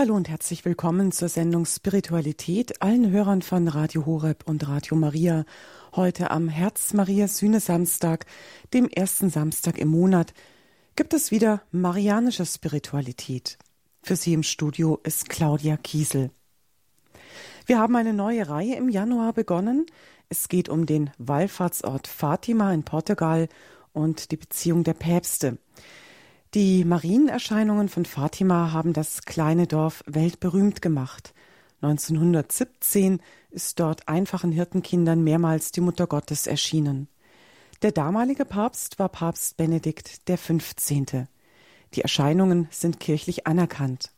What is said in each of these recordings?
Hallo und herzlich willkommen zur Sendung Spiritualität allen Hörern von Radio Horeb und Radio Maria. Heute am Herz Maria Sühne Samstag, dem ersten Samstag im Monat, gibt es wieder marianische Spiritualität. Für Sie im Studio ist Claudia Kiesel. Wir haben eine neue Reihe im Januar begonnen. Es geht um den Wallfahrtsort Fatima in Portugal und die Beziehung der Päpste. Die Marienerscheinungen von Fatima haben das kleine Dorf weltberühmt gemacht. 1917 ist dort einfachen Hirtenkindern mehrmals die Mutter Gottes erschienen. Der damalige Papst war Papst Benedikt XV. Die Erscheinungen sind kirchlich anerkannt.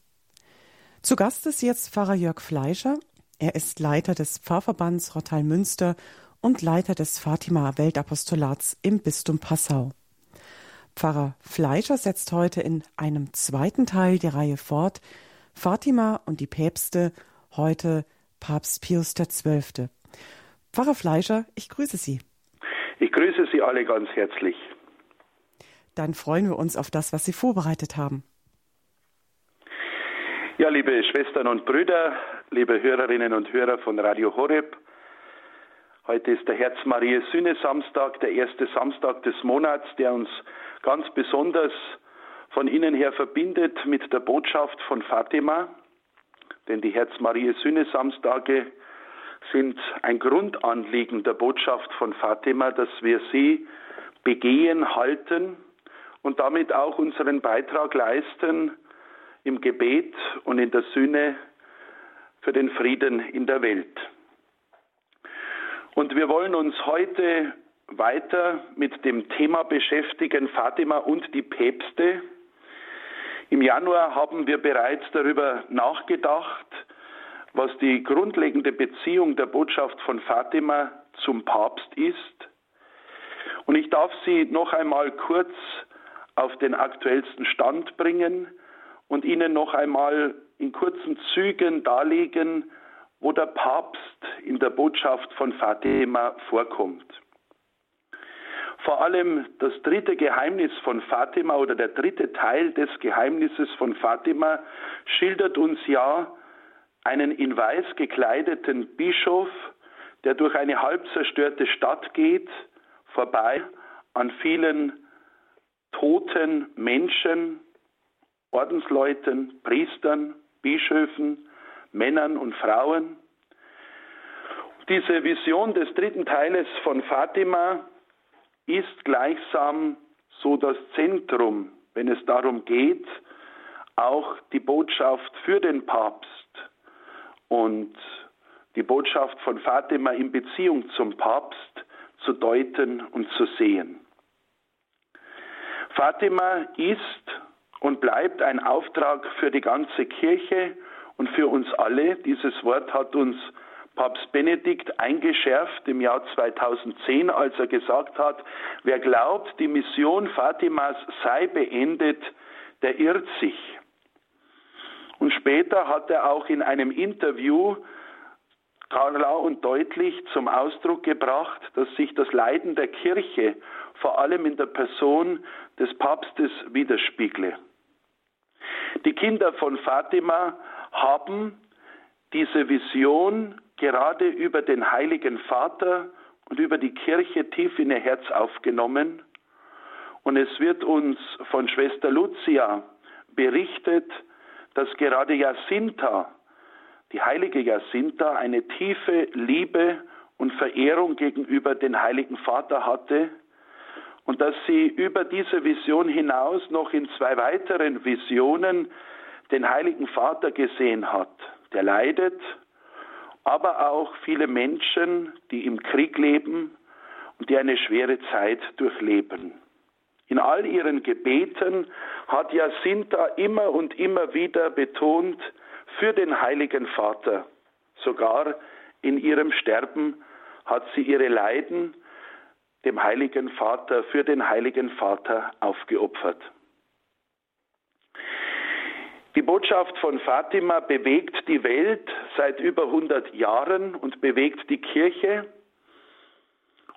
Zu Gast ist jetzt Pfarrer Jörg Fleischer. Er ist Leiter des Pfarrverbands Rottal-Münster und Leiter des Fatima Weltapostolats im Bistum Passau. Pfarrer Fleischer setzt heute in einem zweiten Teil die Reihe fort. Fatima und die Päpste, heute Papst Pius XII. Pfarrer Fleischer, ich grüße Sie. Ich grüße Sie alle ganz herzlich. Dann freuen wir uns auf das, was Sie vorbereitet haben. Ja, liebe Schwestern und Brüder, liebe Hörerinnen und Hörer von Radio Horeb, heute ist der Herz Maria Sühne Samstag, der erste Samstag des Monats, der uns ganz besonders von Ihnen her verbindet mit der Botschaft von Fatima, denn die Herz-Marie-Sühne-Samstage sind ein Grundanliegen der Botschaft von Fatima, dass wir sie begehen, halten und damit auch unseren Beitrag leisten im Gebet und in der Sühne für den Frieden in der Welt. Und wir wollen uns heute weiter mit dem Thema beschäftigen, Fatima und die Päpste. Im Januar haben wir bereits darüber nachgedacht, was die grundlegende Beziehung der Botschaft von Fatima zum Papst ist. Und ich darf Sie noch einmal kurz auf den aktuellsten Stand bringen und Ihnen noch einmal in kurzen Zügen darlegen, wo der Papst in der Botschaft von Fatima vorkommt. Vor allem das dritte Geheimnis von Fatima oder der dritte Teil des Geheimnisses von Fatima schildert uns ja einen in weiß gekleideten Bischof, der durch eine halb zerstörte Stadt geht, vorbei an vielen toten Menschen, Ordensleuten, Priestern, Bischöfen, Männern und Frauen. Diese Vision des dritten Teiles von Fatima ist gleichsam so das Zentrum, wenn es darum geht, auch die Botschaft für den Papst und die Botschaft von Fatima in Beziehung zum Papst zu deuten und zu sehen. Fatima ist und bleibt ein Auftrag für die ganze Kirche und für uns alle. Dieses Wort hat uns Papst Benedikt eingeschärft im Jahr 2010, als er gesagt hat, wer glaubt, die Mission Fatimas sei beendet, der irrt sich. Und später hat er auch in einem Interview klar und deutlich zum Ausdruck gebracht, dass sich das Leiden der Kirche vor allem in der Person des Papstes widerspiegle. Die Kinder von Fatima haben diese Vision gerade über den Heiligen Vater und über die Kirche tief in ihr Herz aufgenommen. Und es wird uns von Schwester Lucia berichtet, dass gerade Jacinta, die heilige Jacinta, eine tiefe Liebe und Verehrung gegenüber den Heiligen Vater hatte und dass sie über diese Vision hinaus noch in zwei weiteren Visionen den Heiligen Vater gesehen hat, der leidet aber auch viele Menschen, die im Krieg leben und die eine schwere Zeit durchleben. In all ihren Gebeten hat Jacinta immer und immer wieder betont für den Heiligen Vater. Sogar in ihrem Sterben hat sie ihre Leiden dem Heiligen Vater, für den Heiligen Vater aufgeopfert. Die Botschaft von Fatima bewegt die Welt seit über 100 Jahren und bewegt die Kirche.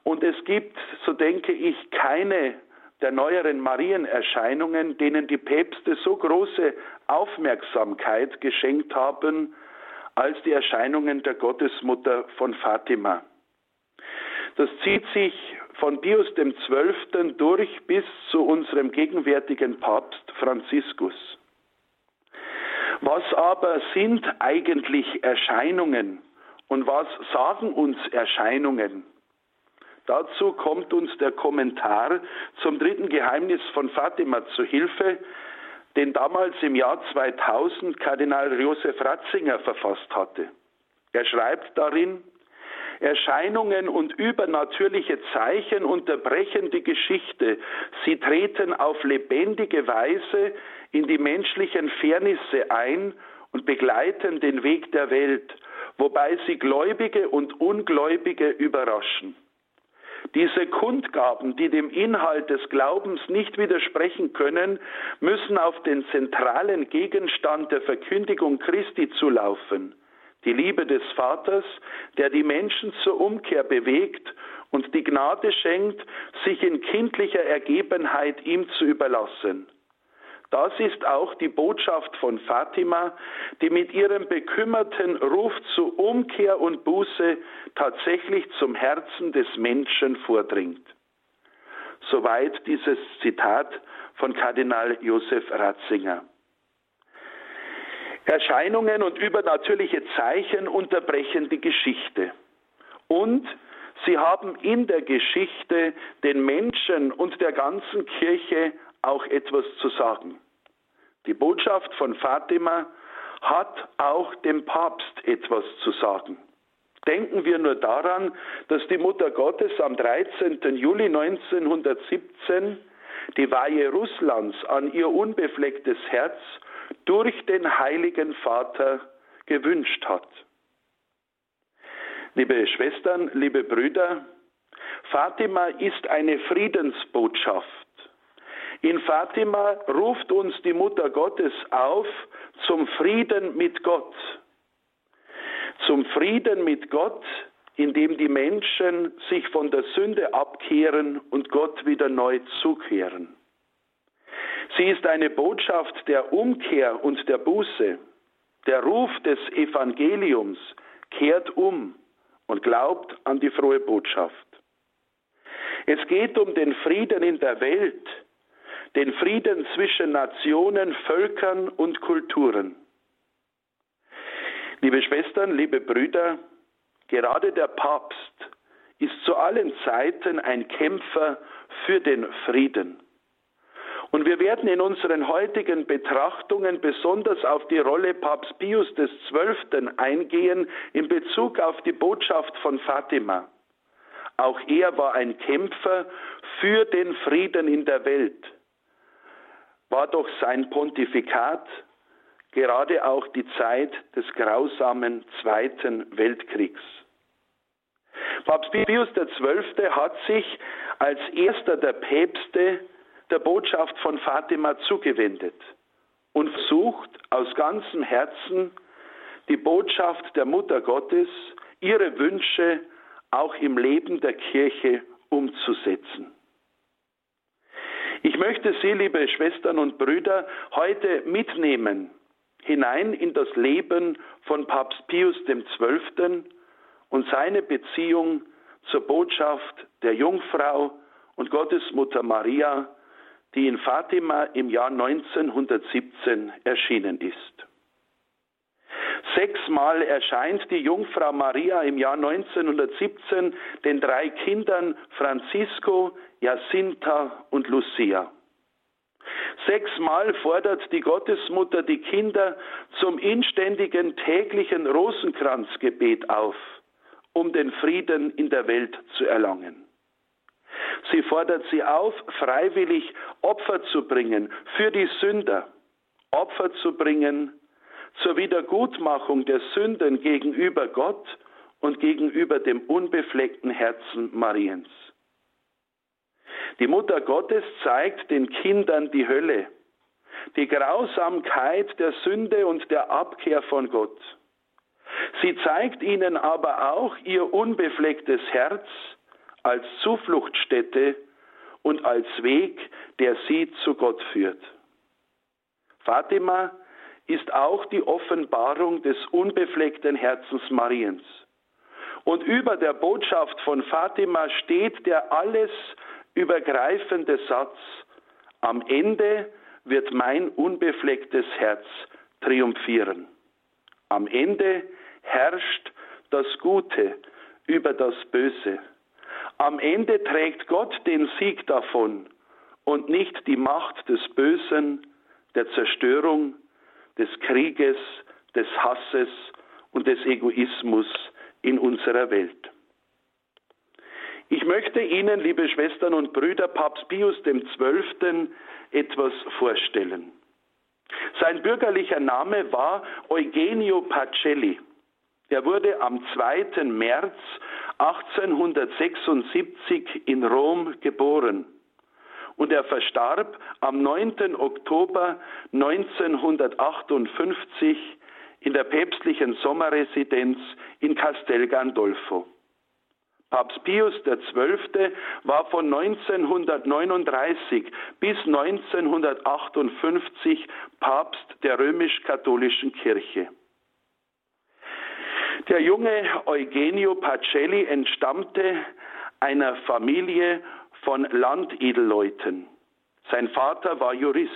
Und es gibt, so denke ich, keine der neueren Marienerscheinungen, denen die Päpste so große Aufmerksamkeit geschenkt haben, als die Erscheinungen der Gottesmutter von Fatima. Das zieht sich von Pius XII. durch bis zu unserem gegenwärtigen Papst Franziskus. Was aber sind eigentlich Erscheinungen und was sagen uns Erscheinungen? Dazu kommt uns der Kommentar zum dritten Geheimnis von Fatima zu Hilfe, den damals im Jahr 2000 Kardinal Josef Ratzinger verfasst hatte. Er schreibt darin, Erscheinungen und übernatürliche Zeichen unterbrechen die Geschichte. Sie treten auf lebendige Weise in die menschlichen Fairnisse ein und begleiten den Weg der Welt, wobei sie Gläubige und Ungläubige überraschen. Diese Kundgaben, die dem Inhalt des Glaubens nicht widersprechen können, müssen auf den zentralen Gegenstand der Verkündigung Christi zulaufen, die Liebe des Vaters, der die Menschen zur Umkehr bewegt und die Gnade schenkt, sich in kindlicher Ergebenheit ihm zu überlassen. Das ist auch die Botschaft von Fatima, die mit ihrem bekümmerten Ruf zu Umkehr und Buße tatsächlich zum Herzen des Menschen vordringt. Soweit dieses Zitat von Kardinal Josef Ratzinger. Erscheinungen und übernatürliche Zeichen unterbrechen die Geschichte. Und sie haben in der Geschichte den Menschen und der ganzen Kirche auch etwas zu sagen. Die Botschaft von Fatima hat auch dem Papst etwas zu sagen. Denken wir nur daran, dass die Mutter Gottes am 13. Juli 1917 die Weihe Russlands an ihr unbeflecktes Herz durch den Heiligen Vater gewünscht hat. Liebe Schwestern, liebe Brüder, Fatima ist eine Friedensbotschaft. In Fatima ruft uns die Mutter Gottes auf zum Frieden mit Gott. Zum Frieden mit Gott, indem die Menschen sich von der Sünde abkehren und Gott wieder neu zukehren. Sie ist eine Botschaft der Umkehr und der Buße. Der Ruf des Evangeliums kehrt um und glaubt an die frohe Botschaft. Es geht um den Frieden in der Welt, den Frieden zwischen Nationen, Völkern und Kulturen. Liebe Schwestern, liebe Brüder, gerade der Papst ist zu allen Zeiten ein Kämpfer für den Frieden. Und wir werden in unseren heutigen Betrachtungen besonders auf die Rolle Papst Pius XII. eingehen in Bezug auf die Botschaft von Fatima. Auch er war ein Kämpfer für den Frieden in der Welt war doch sein Pontifikat gerade auch die Zeit des grausamen Zweiten Weltkriegs. Papst Pius XII. hat sich als erster der Päpste der Botschaft von Fatima zugewendet und versucht aus ganzem Herzen die Botschaft der Mutter Gottes, ihre Wünsche auch im Leben der Kirche umzusetzen. Ich möchte Sie, liebe Schwestern und Brüder, heute mitnehmen hinein in das Leben von Papst Pius XII. und seine Beziehung zur Botschaft der Jungfrau und Gottesmutter Maria, die in Fatima im Jahr 1917 erschienen ist. Sechsmal erscheint die Jungfrau Maria im Jahr 1917 den drei Kindern Francisco, Jacinta und Lucia. Sechsmal fordert die Gottesmutter die Kinder zum inständigen täglichen Rosenkranzgebet auf, um den Frieden in der Welt zu erlangen. Sie fordert sie auf, freiwillig Opfer zu bringen für die Sünder, Opfer zu bringen zur Wiedergutmachung der Sünden gegenüber Gott und gegenüber dem unbefleckten Herzen Mariens. Die Mutter Gottes zeigt den Kindern die Hölle, die Grausamkeit der Sünde und der Abkehr von Gott. Sie zeigt ihnen aber auch ihr unbeflecktes Herz als Zufluchtsstätte und als Weg, der sie zu Gott führt. Fatima ist auch die Offenbarung des unbefleckten Herzens Mariens. Und über der Botschaft von Fatima steht der alles übergreifende Satz, am Ende wird mein unbeflecktes Herz triumphieren. Am Ende herrscht das Gute über das Böse. Am Ende trägt Gott den Sieg davon und nicht die Macht des Bösen, der Zerstörung, des Krieges, des Hasses und des Egoismus in unserer Welt. Ich möchte Ihnen, liebe Schwestern und Brüder, Papst Pius XII. etwas vorstellen. Sein bürgerlicher Name war Eugenio Pacelli. Er wurde am 2. März 1876 in Rom geboren und er verstarb am 9. Oktober 1958 in der päpstlichen Sommerresidenz in Castel Gandolfo. Papst Pius XII. war von 1939 bis 1958 Papst der römisch-katholischen Kirche. Der junge Eugenio Pacelli entstammte einer Familie von Landedelleuten. Sein Vater war Jurist.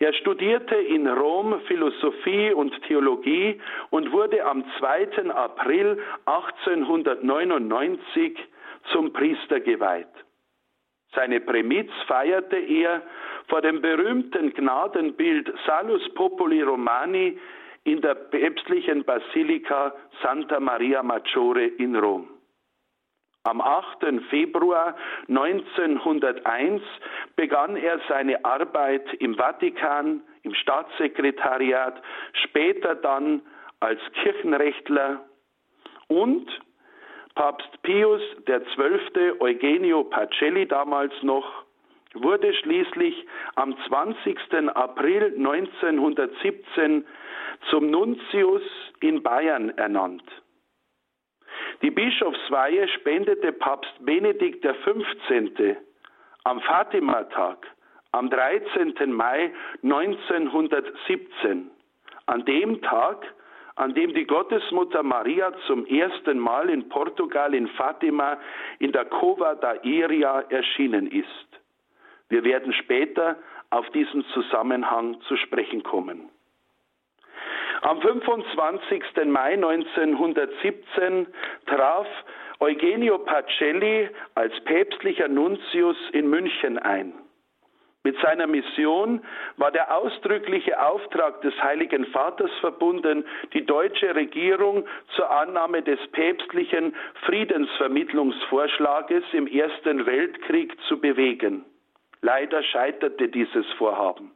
Er studierte in Rom Philosophie und Theologie und wurde am 2. April 1899 zum Priester geweiht. Seine Prämiz feierte er vor dem berühmten Gnadenbild Salus Populi Romani in der päpstlichen Basilika Santa Maria Maggiore in Rom. Am 8. Februar 1901 begann er seine Arbeit im Vatikan, im Staatssekretariat, später dann als Kirchenrechtler und Papst Pius XII. Eugenio Pacelli damals noch wurde schließlich am 20. April 1917 zum Nuntius in Bayern ernannt. Die Bischofsweihe spendete Papst Benedikt XV. am Fatima-Tag am 13. Mai 1917, an dem Tag, an dem die Gottesmutter Maria zum ersten Mal in Portugal in Fatima in der Cova da Iria erschienen ist. Wir werden später auf diesen Zusammenhang zu sprechen kommen. Am 25. Mai 1917 traf Eugenio Pacelli als päpstlicher Nuntius in München ein. Mit seiner Mission war der ausdrückliche Auftrag des Heiligen Vaters verbunden, die deutsche Regierung zur Annahme des päpstlichen Friedensvermittlungsvorschlages im Ersten Weltkrieg zu bewegen. Leider scheiterte dieses Vorhaben.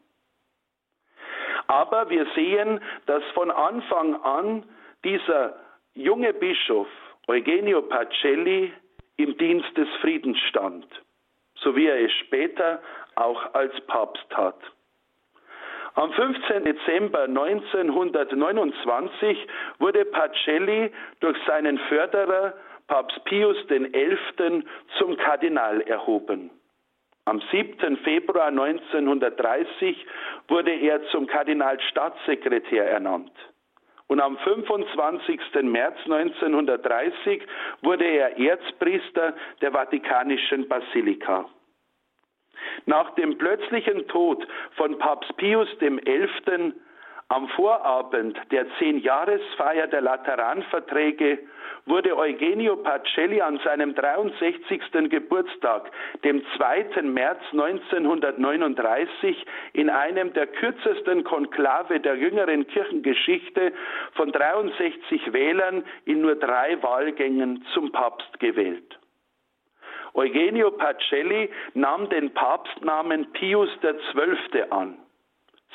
Aber wir sehen, dass von Anfang an dieser junge Bischof Eugenio Pacelli im Dienst des Friedens stand, so wie er es später auch als Papst tat. Am 15. Dezember 1929 wurde Pacelli durch seinen Förderer Papst Pius XI. zum Kardinal erhoben. Am 7. Februar 1930 wurde er zum Kardinalstaatssekretär ernannt. Und am 25. März 1930 wurde er Erzpriester der Vatikanischen Basilika. Nach dem plötzlichen Tod von Papst Pius XI. Am Vorabend der Zehnjahresfeier der Lateranverträge wurde Eugenio Pacelli an seinem 63. Geburtstag, dem 2. März 1939, in einem der kürzesten Konklave der jüngeren Kirchengeschichte von 63 Wählern in nur drei Wahlgängen zum Papst gewählt. Eugenio Pacelli nahm den Papstnamen Pius XII. an.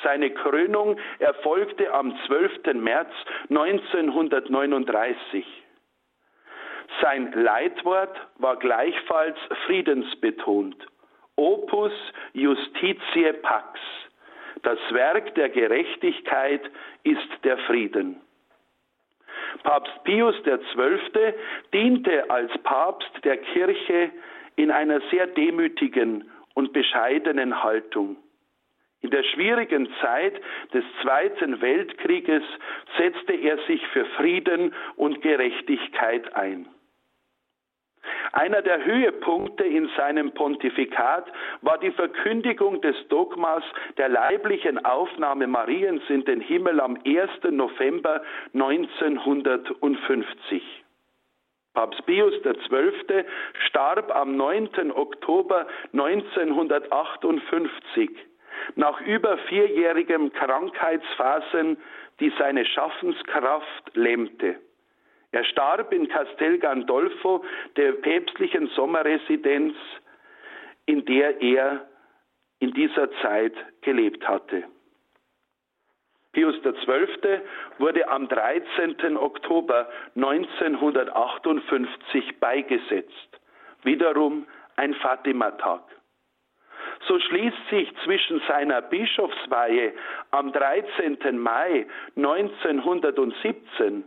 Seine Krönung erfolgte am 12. März 1939. Sein Leitwort war gleichfalls friedensbetont. Opus Justitiae Pax. Das Werk der Gerechtigkeit ist der Frieden. Papst Pius XII. diente als Papst der Kirche in einer sehr demütigen und bescheidenen Haltung. In der schwierigen Zeit des Zweiten Weltkrieges setzte er sich für Frieden und Gerechtigkeit ein. Einer der Höhepunkte in seinem Pontifikat war die Verkündigung des Dogmas der leiblichen Aufnahme Mariens in den Himmel am 1. November 1950. Papst Pius XII. starb am 9. Oktober 1958 nach über vierjährigem Krankheitsphasen, die seine Schaffenskraft lähmte. Er starb in Castel Gandolfo, der päpstlichen Sommerresidenz, in der er in dieser Zeit gelebt hatte. Pius XII. wurde am 13. Oktober 1958 beigesetzt. Wiederum ein Fatima-Tag. So schließt sich zwischen seiner Bischofsweihe am 13. Mai 1917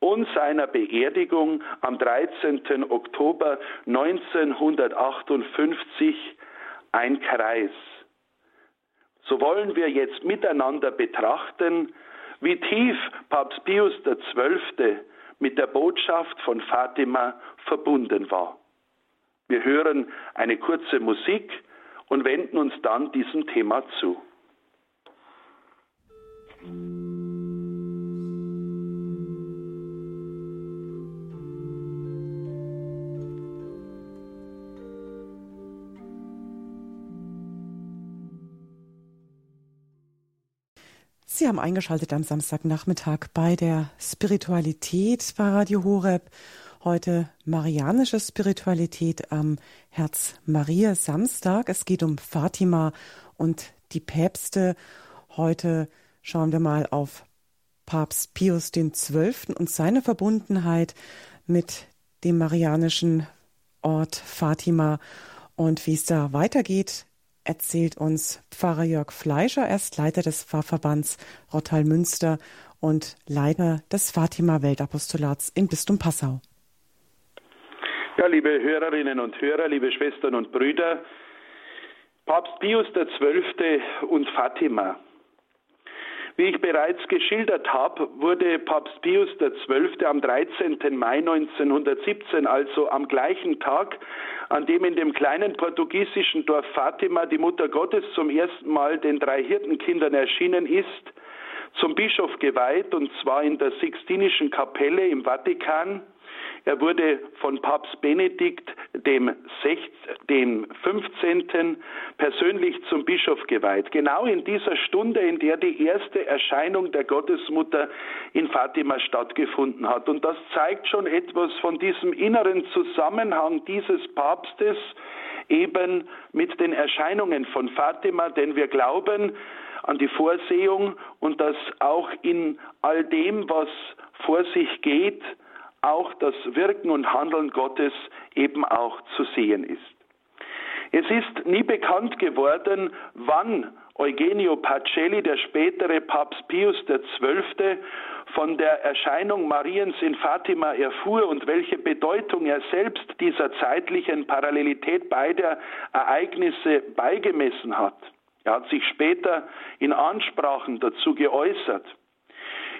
und seiner Beerdigung am 13. Oktober 1958 ein Kreis. So wollen wir jetzt miteinander betrachten, wie tief Papst Pius XII. mit der Botschaft von Fatima verbunden war. Wir hören eine kurze Musik und wenden uns dann diesem Thema zu. Sie haben eingeschaltet am Samstagnachmittag bei der Spiritualität bei Radio Horeb. Heute marianische Spiritualität am Herz Maria Samstag. Es geht um Fatima und die Päpste. Heute schauen wir mal auf Papst Pius XII. und seine Verbundenheit mit dem marianischen Ort Fatima und wie es da weitergeht erzählt uns Pfarrer Jörg Fleischer. Er ist Leiter des Pfarrverbands Rottal-Münster und Leiter des Fatima-Weltapostolats im Bistum Passau. Ja, liebe Hörerinnen und Hörer, liebe Schwestern und Brüder, Papst Pius XII. und Fatima. Wie ich bereits geschildert habe, wurde Papst Pius XII. am 13. Mai 1917, also am gleichen Tag, an dem in dem kleinen portugiesischen Dorf Fatima die Mutter Gottes zum ersten Mal den drei Hirtenkindern erschienen ist, zum Bischof geweiht, und zwar in der Sixtinischen Kapelle im Vatikan. Er wurde von Papst Benedikt dem, 16, dem 15. persönlich zum Bischof geweiht. Genau in dieser Stunde, in der die erste Erscheinung der Gottesmutter in Fatima stattgefunden hat. Und das zeigt schon etwas von diesem inneren Zusammenhang dieses Papstes eben mit den Erscheinungen von Fatima, denn wir glauben an die Vorsehung und dass auch in all dem, was vor sich geht, auch das Wirken und Handeln Gottes eben auch zu sehen ist. Es ist nie bekannt geworden, wann Eugenio Pacelli, der spätere Papst Pius XII., von der Erscheinung Mariens in Fatima erfuhr und welche Bedeutung er selbst dieser zeitlichen Parallelität beider Ereignisse beigemessen hat. Er hat sich später in Ansprachen dazu geäußert.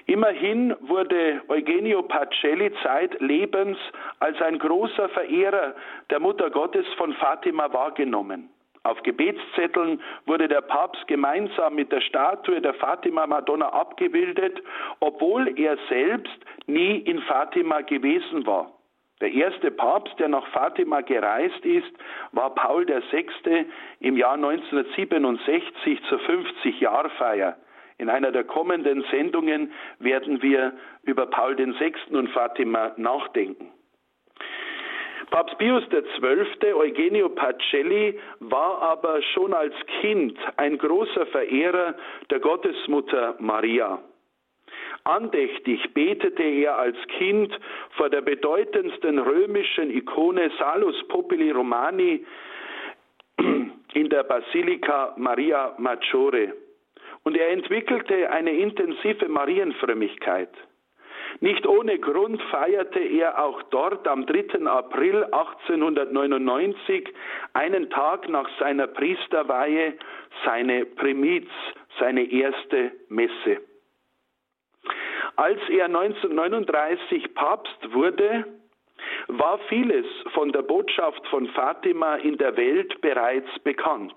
Immerhin wurde Eugenio Pacelli zeitlebens als ein großer Verehrer der Mutter Gottes von Fatima wahrgenommen. Auf Gebetszetteln wurde der Papst gemeinsam mit der Statue der Fatima Madonna abgebildet, obwohl er selbst nie in Fatima gewesen war. Der erste Papst, der nach Fatima gereist ist, war Paul VI. im Jahr 1967 zur 50-Jahrfeier. In einer der kommenden Sendungen werden wir über Paul VI. und Fatima nachdenken. Papst Pius XII., Eugenio Pacelli, war aber schon als Kind ein großer Verehrer der Gottesmutter Maria. Andächtig betete er als Kind vor der bedeutendsten römischen Ikone Salus Populi Romani in der Basilika Maria Maggiore. Und er entwickelte eine intensive Marienfrömmigkeit. Nicht ohne Grund feierte er auch dort am 3. April 1899, einen Tag nach seiner Priesterweihe, seine Primiz, seine erste Messe. Als er 1939 Papst wurde, war vieles von der Botschaft von Fatima in der Welt bereits bekannt.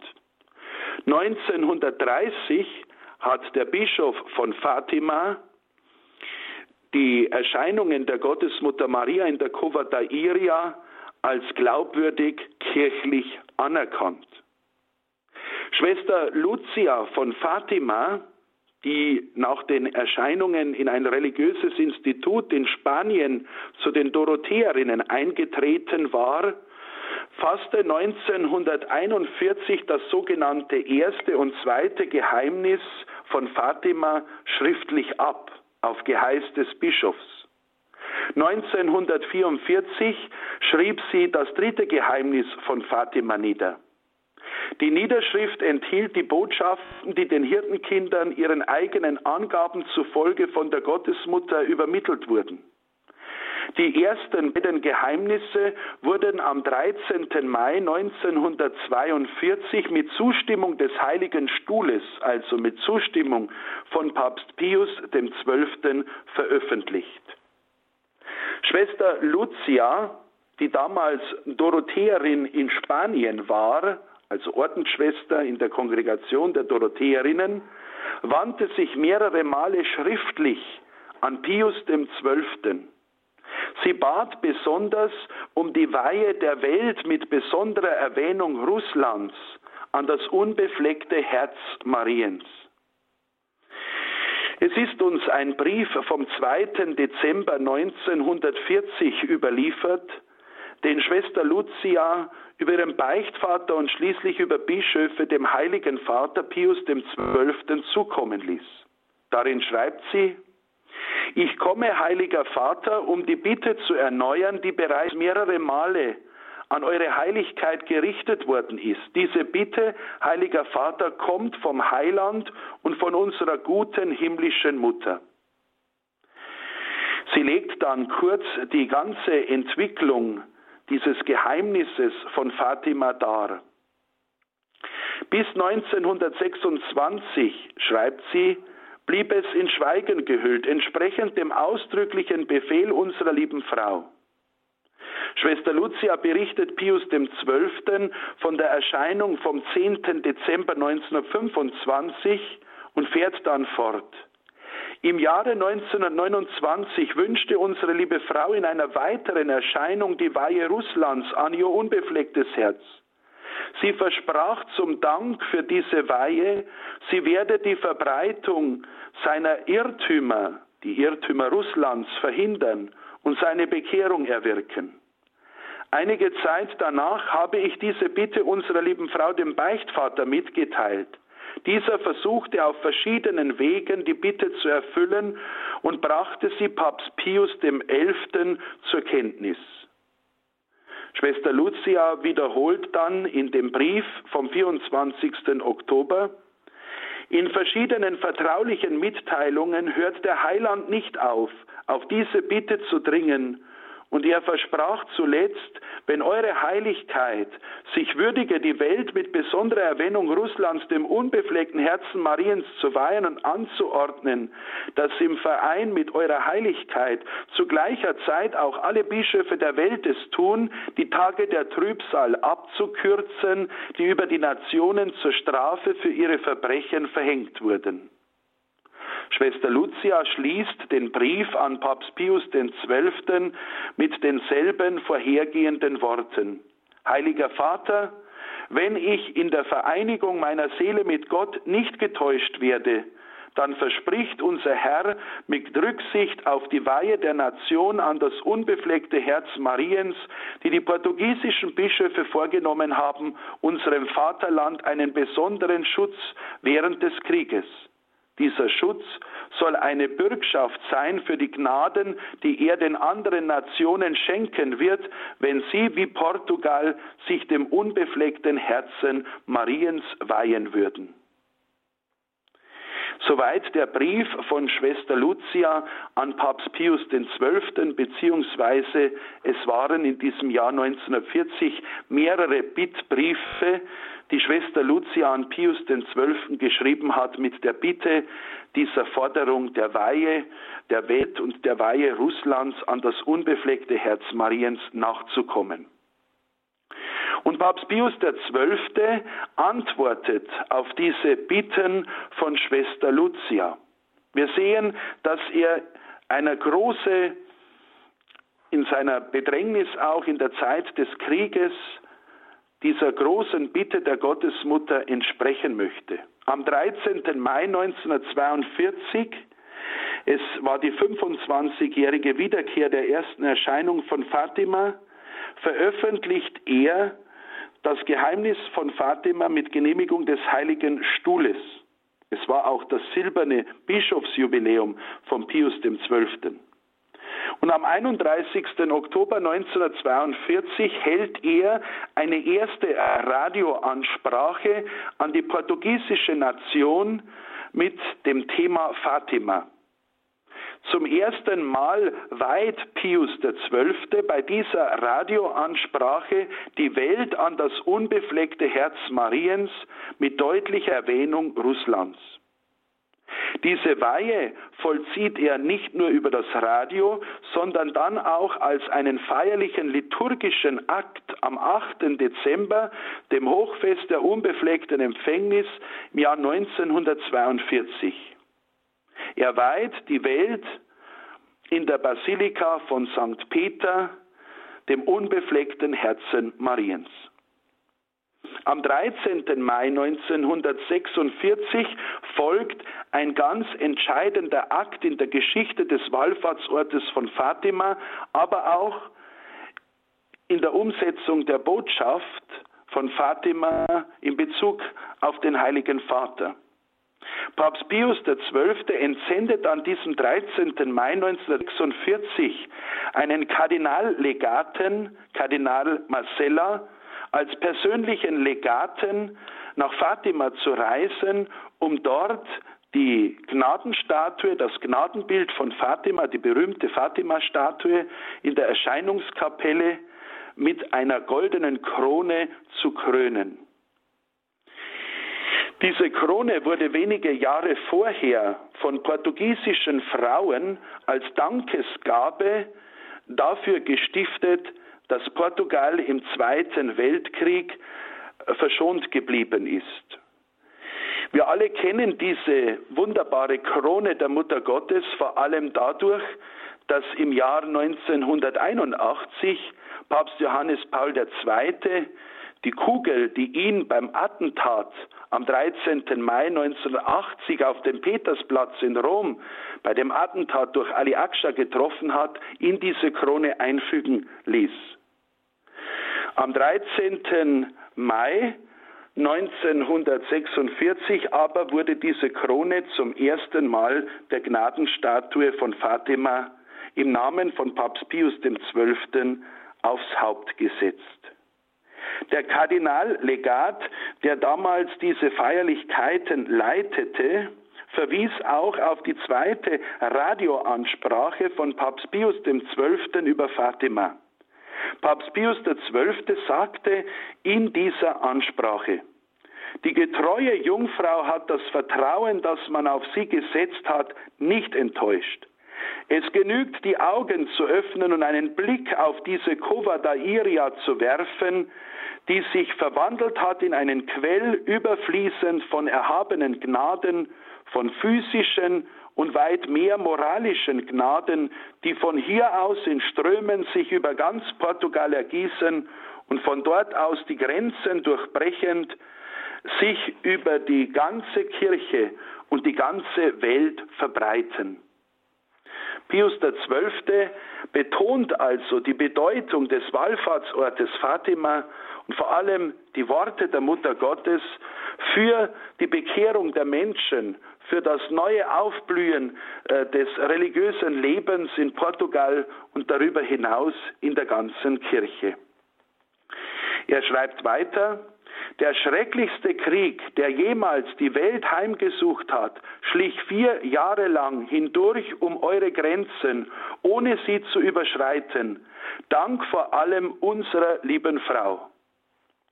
1930 hat der Bischof von Fatima die Erscheinungen der Gottesmutter Maria in der Cova Iria als glaubwürdig kirchlich anerkannt. Schwester Lucia von Fatima, die nach den Erscheinungen in ein religiöses Institut in Spanien zu den Dorotheerinnen eingetreten war, fasste 1941 das sogenannte erste und zweite Geheimnis von Fatima schriftlich ab auf Geheiß des Bischofs. 1944 schrieb sie das dritte Geheimnis von Fatima nieder. Die Niederschrift enthielt die Botschaften, die den Hirtenkindern ihren eigenen Angaben zufolge von der Gottesmutter übermittelt wurden. Die ersten beiden Geheimnisse wurden am 13. Mai 1942 mit Zustimmung des Heiligen Stuhles, also mit Zustimmung von Papst Pius XII. veröffentlicht. Schwester Lucia, die damals Dorotheerin in Spanien war, also Ordensschwester in der Kongregation der Dorotheerinnen, wandte sich mehrere Male schriftlich an Pius XII. Sie bat besonders um die Weihe der Welt mit besonderer Erwähnung Russlands an das unbefleckte Herz Mariens. Es ist uns ein Brief vom 2. Dezember 1940 überliefert, den Schwester Lucia über ihren Beichtvater und schließlich über Bischöfe dem heiligen Vater Pius XII. zukommen ließ. Darin schreibt sie, ich komme, heiliger Vater, um die Bitte zu erneuern, die bereits mehrere Male an eure Heiligkeit gerichtet worden ist. Diese Bitte, heiliger Vater, kommt vom Heiland und von unserer guten himmlischen Mutter. Sie legt dann kurz die ganze Entwicklung dieses Geheimnisses von Fatima dar. Bis 1926, schreibt sie, blieb es in Schweigen gehüllt, entsprechend dem ausdrücklichen Befehl unserer lieben Frau. Schwester Lucia berichtet Pius XII. von der Erscheinung vom 10. Dezember 1925 und fährt dann fort. Im Jahre 1929 wünschte unsere liebe Frau in einer weiteren Erscheinung die Weihe Russlands an ihr unbeflecktes Herz. Sie versprach zum Dank für diese Weihe, sie werde die Verbreitung seiner Irrtümer, die Irrtümer Russlands, verhindern und seine Bekehrung erwirken. Einige Zeit danach habe ich diese Bitte unserer lieben Frau dem Beichtvater mitgeteilt. Dieser versuchte auf verschiedenen Wegen die Bitte zu erfüllen und brachte sie Papst Pius XI. zur Kenntnis. Schwester Lucia wiederholt dann in dem Brief vom 24. Oktober, in verschiedenen vertraulichen Mitteilungen hört der Heiland nicht auf, auf diese Bitte zu dringen und er versprach zuletzt, wenn eure Heiligkeit sich würdige, die Welt mit besonderer Erwähnung Russlands dem unbefleckten Herzen Mariens zu weihen und anzuordnen, dass im Verein mit eurer Heiligkeit zu gleicher Zeit auch alle Bischöfe der Welt es tun, die Tage der Trübsal abzukürzen, die über die Nationen zur Strafe für ihre Verbrechen verhängt wurden. Schwester Lucia schließt den Brief an Papst Pius XII. mit denselben vorhergehenden Worten. Heiliger Vater, wenn ich in der Vereinigung meiner Seele mit Gott nicht getäuscht werde, dann verspricht unser Herr mit Rücksicht auf die Weihe der Nation an das unbefleckte Herz Mariens, die die portugiesischen Bischöfe vorgenommen haben, unserem Vaterland einen besonderen Schutz während des Krieges. Dieser Schutz soll eine Bürgschaft sein für die Gnaden, die er den anderen Nationen schenken wird, wenn sie wie Portugal sich dem unbefleckten Herzen Mariens weihen würden. Soweit der Brief von Schwester Lucia an Papst Pius XII. beziehungsweise es waren in diesem Jahr 1940 mehrere Bittbriefe, die Schwester Lucia an Pius XII. geschrieben hat mit der Bitte, dieser Forderung der Weihe der Welt und der Weihe Russlands an das unbefleckte Herz Mariens nachzukommen. Und Papst Pius XII. antwortet auf diese Bitten von Schwester Lucia. Wir sehen, dass er einer große, in seiner Bedrängnis auch in der Zeit des Krieges, dieser großen Bitte der Gottesmutter entsprechen möchte. Am 13. Mai 1942, es war die 25-jährige Wiederkehr der ersten Erscheinung von Fatima, veröffentlicht er das Geheimnis von Fatima mit Genehmigung des Heiligen Stuhles. Es war auch das silberne Bischofsjubiläum von Pius XII. Und am 31. Oktober 1942 hält er eine erste Radioansprache an die portugiesische Nation mit dem Thema Fatima. Zum ersten Mal weiht Pius XII. bei dieser Radioansprache die Welt an das unbefleckte Herz Mariens mit deutlicher Erwähnung Russlands. Diese Weihe vollzieht er nicht nur über das Radio, sondern dann auch als einen feierlichen liturgischen Akt am 8. Dezember, dem Hochfest der unbefleckten Empfängnis im Jahr 1942. Er weiht die Welt in der Basilika von St. Peter, dem unbefleckten Herzen Mariens. Am 13. Mai 1946 folgt ein ganz entscheidender Akt in der Geschichte des Wallfahrtsortes von Fatima, aber auch in der Umsetzung der Botschaft von Fatima in Bezug auf den Heiligen Vater. Papst Pius XII. entsendet an diesem 13. Mai 1946 einen Kardinallegaten, Kardinal Marcella, als persönlichen Legaten nach Fatima zu reisen, um dort die Gnadenstatue, das Gnadenbild von Fatima, die berühmte Fatima-Statue in der Erscheinungskapelle mit einer goldenen Krone zu krönen. Diese Krone wurde wenige Jahre vorher von portugiesischen Frauen als Dankesgabe dafür gestiftet, dass Portugal im Zweiten Weltkrieg äh, verschont geblieben ist. Wir alle kennen diese wunderbare Krone der Mutter Gottes vor allem dadurch, dass im Jahr 1981 Papst Johannes Paul II. die Kugel, die ihn beim Attentat am 13. Mai 1980 auf dem Petersplatz in Rom bei dem Attentat durch Ali Aksha getroffen hat, in diese Krone einfügen ließ. Am 13. Mai 1946 aber wurde diese Krone zum ersten Mal der Gnadenstatue von Fatima im Namen von Papst Pius XII. aufs Haupt gesetzt. Der Kardinallegat, der damals diese Feierlichkeiten leitete, verwies auch auf die zweite Radioansprache von Papst Pius XII. über Fatima. Papst Pius XII. sagte in dieser Ansprache, die getreue Jungfrau hat das Vertrauen, das man auf sie gesetzt hat, nicht enttäuscht. Es genügt, die Augen zu öffnen und einen Blick auf diese Kovadairia zu werfen, die sich verwandelt hat in einen Quell überfließend von erhabenen Gnaden, von physischen und weit mehr moralischen Gnaden, die von hier aus in Strömen sich über ganz Portugal ergießen und von dort aus die Grenzen durchbrechend sich über die ganze Kirche und die ganze Welt verbreiten. Pius XII. betont also die Bedeutung des Wallfahrtsortes Fatima und vor allem die Worte der Mutter Gottes für die Bekehrung der Menschen für das neue Aufblühen äh, des religiösen Lebens in Portugal und darüber hinaus in der ganzen Kirche. Er schreibt weiter, Der schrecklichste Krieg, der jemals die Welt heimgesucht hat, schlich vier Jahre lang hindurch um eure Grenzen, ohne sie zu überschreiten. Dank vor allem unserer lieben Frau.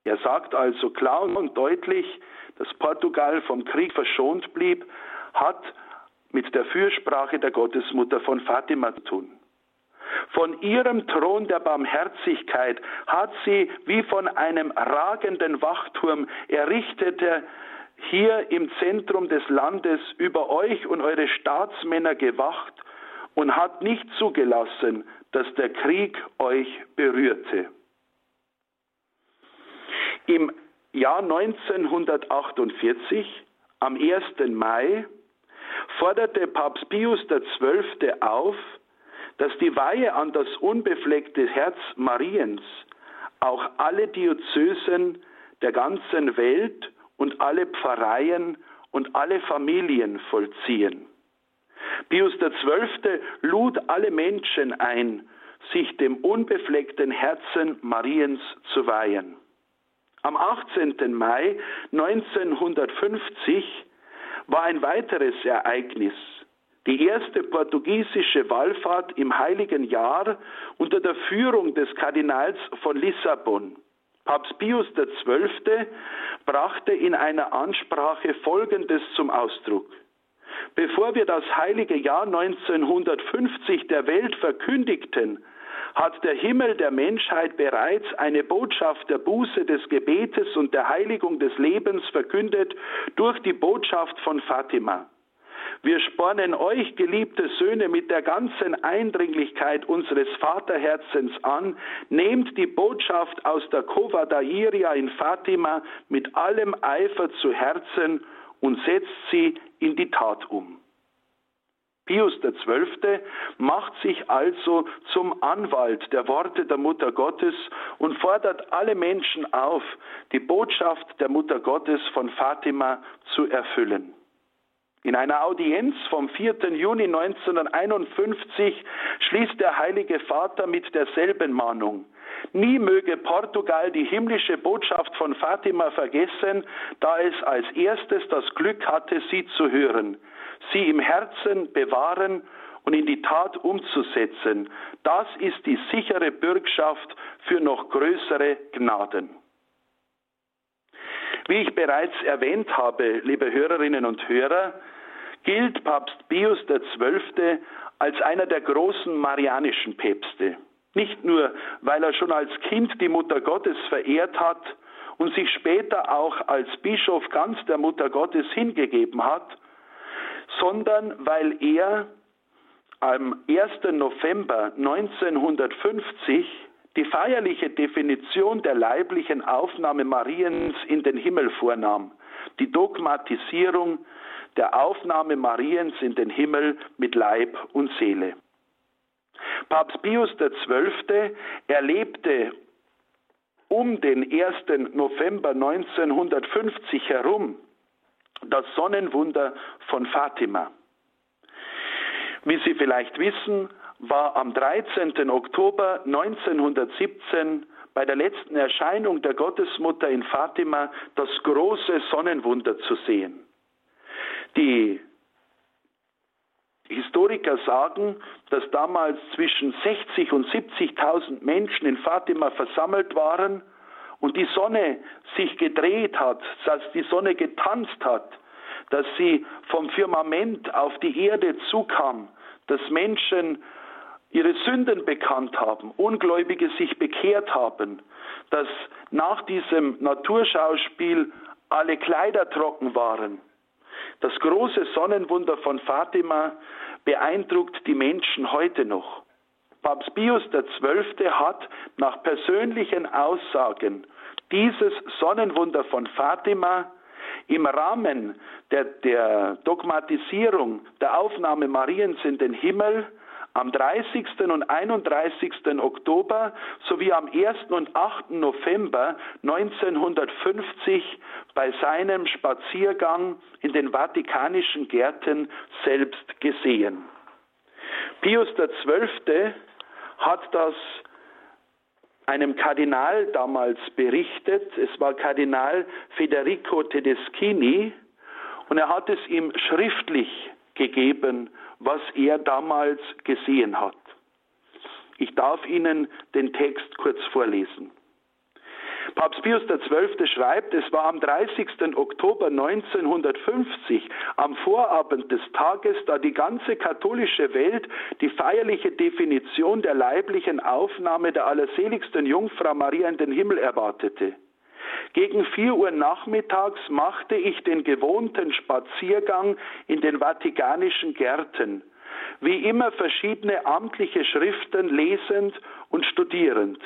Er sagt also klar und deutlich, dass Portugal vom Krieg verschont blieb, hat mit der Fürsprache der Gottesmutter von Fatima zu tun. Von ihrem Thron der Barmherzigkeit hat sie wie von einem ragenden Wachturm errichtete hier im Zentrum des Landes über euch und eure Staatsmänner gewacht und hat nicht zugelassen, dass der Krieg euch berührte. Im Jahr 1948, am 1. Mai, forderte Papst Pius XII. auf, dass die Weihe an das unbefleckte Herz Mariens auch alle Diözesen der ganzen Welt und alle Pfarreien und alle Familien vollziehen. Pius XII. lud alle Menschen ein, sich dem unbefleckten Herzen Mariens zu weihen. Am 18. Mai 1950 war ein weiteres Ereignis, die erste portugiesische Wallfahrt im heiligen Jahr unter der Führung des Kardinals von Lissabon. Papst Pius XII. brachte in einer Ansprache Folgendes zum Ausdruck. Bevor wir das heilige Jahr 1950 der Welt verkündigten, hat der Himmel der Menschheit bereits eine Botschaft der Buße, des Gebetes und der Heiligung des Lebens verkündet durch die Botschaft von Fatima. Wir spornen euch, geliebte Söhne, mit der ganzen Eindringlichkeit unseres Vaterherzens an, nehmt die Botschaft aus der Cova d'Airia in Fatima mit allem Eifer zu Herzen und setzt sie in die Tat um. Pius XII. macht sich also zum Anwalt der Worte der Mutter Gottes und fordert alle Menschen auf, die Botschaft der Mutter Gottes von Fatima zu erfüllen. In einer Audienz vom 4. Juni 1951 schließt der Heilige Vater mit derselben Mahnung. Nie möge Portugal die himmlische Botschaft von Fatima vergessen, da es als erstes das Glück hatte, sie zu hören sie im Herzen bewahren und in die Tat umzusetzen. Das ist die sichere Bürgschaft für noch größere Gnaden. Wie ich bereits erwähnt habe, liebe Hörerinnen und Hörer, gilt Papst Pius XII. als einer der großen marianischen Päpste. Nicht nur, weil er schon als Kind die Mutter Gottes verehrt hat und sich später auch als Bischof ganz der Mutter Gottes hingegeben hat, sondern weil er am 1. November 1950 die feierliche Definition der leiblichen Aufnahme Mariens in den Himmel vornahm, die Dogmatisierung der Aufnahme Mariens in den Himmel mit Leib und Seele. Papst Pius XII. erlebte um den 1. November 1950 herum das Sonnenwunder von Fatima. Wie Sie vielleicht wissen, war am 13. Oktober 1917 bei der letzten Erscheinung der Gottesmutter in Fatima das große Sonnenwunder zu sehen. Die Historiker sagen, dass damals zwischen 60 und 70.000 Menschen in Fatima versammelt waren und die Sonne sich gedreht hat, dass die Sonne getanzt hat, dass sie vom Firmament auf die Erde zukam, dass Menschen ihre Sünden bekannt haben, Ungläubige sich bekehrt haben, dass nach diesem Naturschauspiel alle Kleider trocken waren. Das große Sonnenwunder von Fatima beeindruckt die Menschen heute noch. Papst Pius XII. hat nach persönlichen Aussagen dieses Sonnenwunder von Fatima im Rahmen der, der Dogmatisierung der Aufnahme Mariens in den Himmel am 30. und 31. Oktober sowie am 1. und 8. November 1950 bei seinem Spaziergang in den vatikanischen Gärten selbst gesehen. Pius XII hat das einem Kardinal damals berichtet. Es war Kardinal Federico Tedeschini und er hat es ihm schriftlich gegeben, was er damals gesehen hat. Ich darf Ihnen den Text kurz vorlesen. Papst Pius XII. schreibt, es war am 30. Oktober 1950, am Vorabend des Tages, da die ganze katholische Welt die feierliche Definition der leiblichen Aufnahme der allerseligsten Jungfrau Maria in den Himmel erwartete. Gegen vier Uhr nachmittags machte ich den gewohnten Spaziergang in den vatikanischen Gärten, wie immer verschiedene amtliche Schriften lesend und studierend.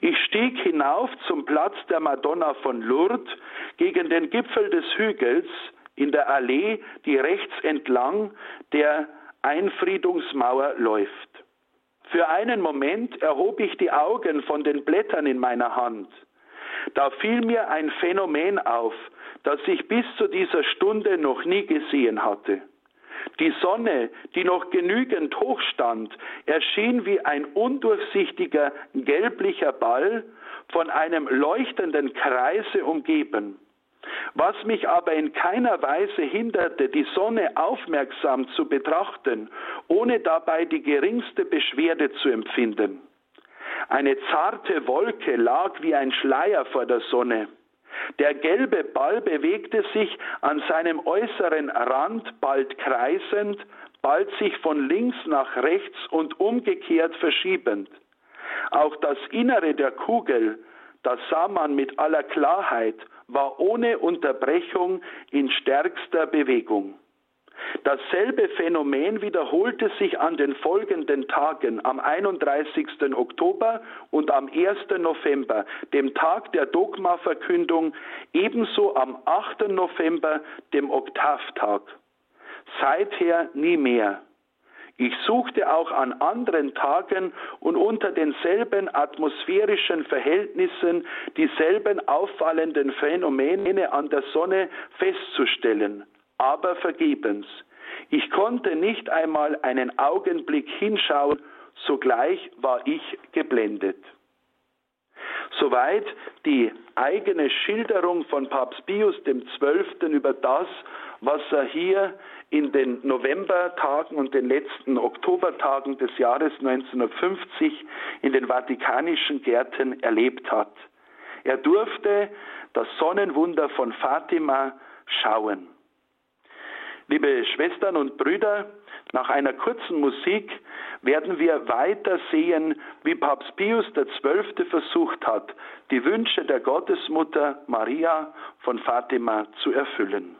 Ich stieg hinauf zum Platz der Madonna von Lourdes gegen den Gipfel des Hügels in der Allee, die rechts entlang der Einfriedungsmauer läuft. Für einen Moment erhob ich die Augen von den Blättern in meiner Hand. Da fiel mir ein Phänomen auf, das ich bis zu dieser Stunde noch nie gesehen hatte. Die Sonne, die noch genügend hoch stand, erschien wie ein undurchsichtiger gelblicher Ball von einem leuchtenden Kreise umgeben. Was mich aber in keiner Weise hinderte, die Sonne aufmerksam zu betrachten, ohne dabei die geringste Beschwerde zu empfinden. Eine zarte Wolke lag wie ein Schleier vor der Sonne. Der gelbe Ball bewegte sich an seinem äußeren Rand bald kreisend, bald sich von links nach rechts und umgekehrt verschiebend. Auch das Innere der Kugel, das sah man mit aller Klarheit, war ohne Unterbrechung in stärkster Bewegung. Dasselbe Phänomen wiederholte sich an den folgenden Tagen am 31. Oktober und am 1. November, dem Tag der Dogmaverkündung, ebenso am 8. November, dem Oktavtag. Seither nie mehr. Ich suchte auch an anderen Tagen und unter denselben atmosphärischen Verhältnissen dieselben auffallenden Phänomene an der Sonne festzustellen aber vergebens. Ich konnte nicht einmal einen Augenblick hinschauen, sogleich war ich geblendet. Soweit die eigene Schilderung von Papst Pius XII. über das, was er hier in den Novembertagen und den letzten Oktobertagen des Jahres 1950 in den vatikanischen Gärten erlebt hat. Er durfte das Sonnenwunder von Fatima schauen. Liebe Schwestern und Brüder, nach einer kurzen Musik werden wir weiter sehen, wie Papst Pius XII. versucht hat, die Wünsche der Gottesmutter Maria von Fatima zu erfüllen.